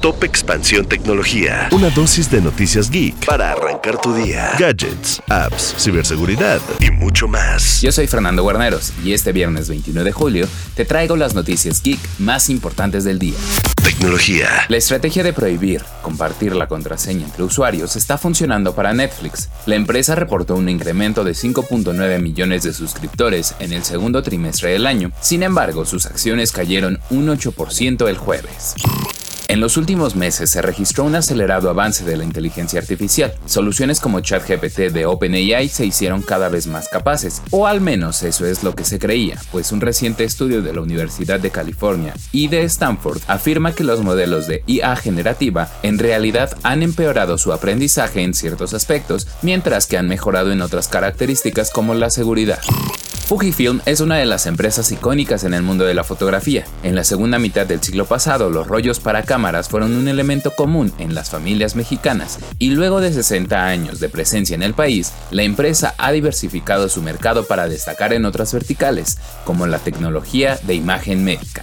Top Expansión Tecnología. Una dosis de noticias geek para arrancar tu día. Gadgets, apps, ciberseguridad y mucho más. Yo soy Fernando Guarneros y este viernes 21 de julio te traigo las noticias geek más importantes del día. Tecnología. La estrategia de prohibir compartir la contraseña entre usuarios está funcionando para Netflix. La empresa reportó un incremento de 5.9 millones de suscriptores en el segundo trimestre del año. Sin embargo, sus acciones cayeron un 8% el jueves. En los últimos meses se registró un acelerado avance de la inteligencia artificial. Soluciones como ChatGPT de OpenAI se hicieron cada vez más capaces, o al menos eso es lo que se creía, pues un reciente estudio de la Universidad de California y de Stanford afirma que los modelos de IA generativa en realidad han empeorado su aprendizaje en ciertos aspectos, mientras que han mejorado en otras características como la seguridad. Fujifilm es una de las empresas icónicas en el mundo de la fotografía. En la segunda mitad del siglo pasado, los rollos para cámaras fueron un elemento común en las familias mexicanas y luego de 60 años de presencia en el país, la empresa ha diversificado su mercado para destacar en otras verticales, como la tecnología de imagen médica.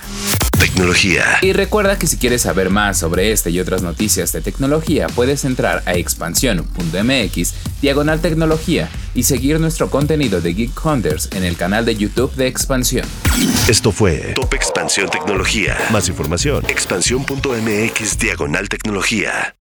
Tecnología. Y recuerda que si quieres saber más sobre este y otras noticias de tecnología, puedes entrar a expansión.mx, diagonal tecnología, y seguir nuestro contenido de Geek Hunters en el canal de YouTube de Expansión. Esto fue Top Expansión Tecnología. Más información, expansión.mx, diagonal tecnología.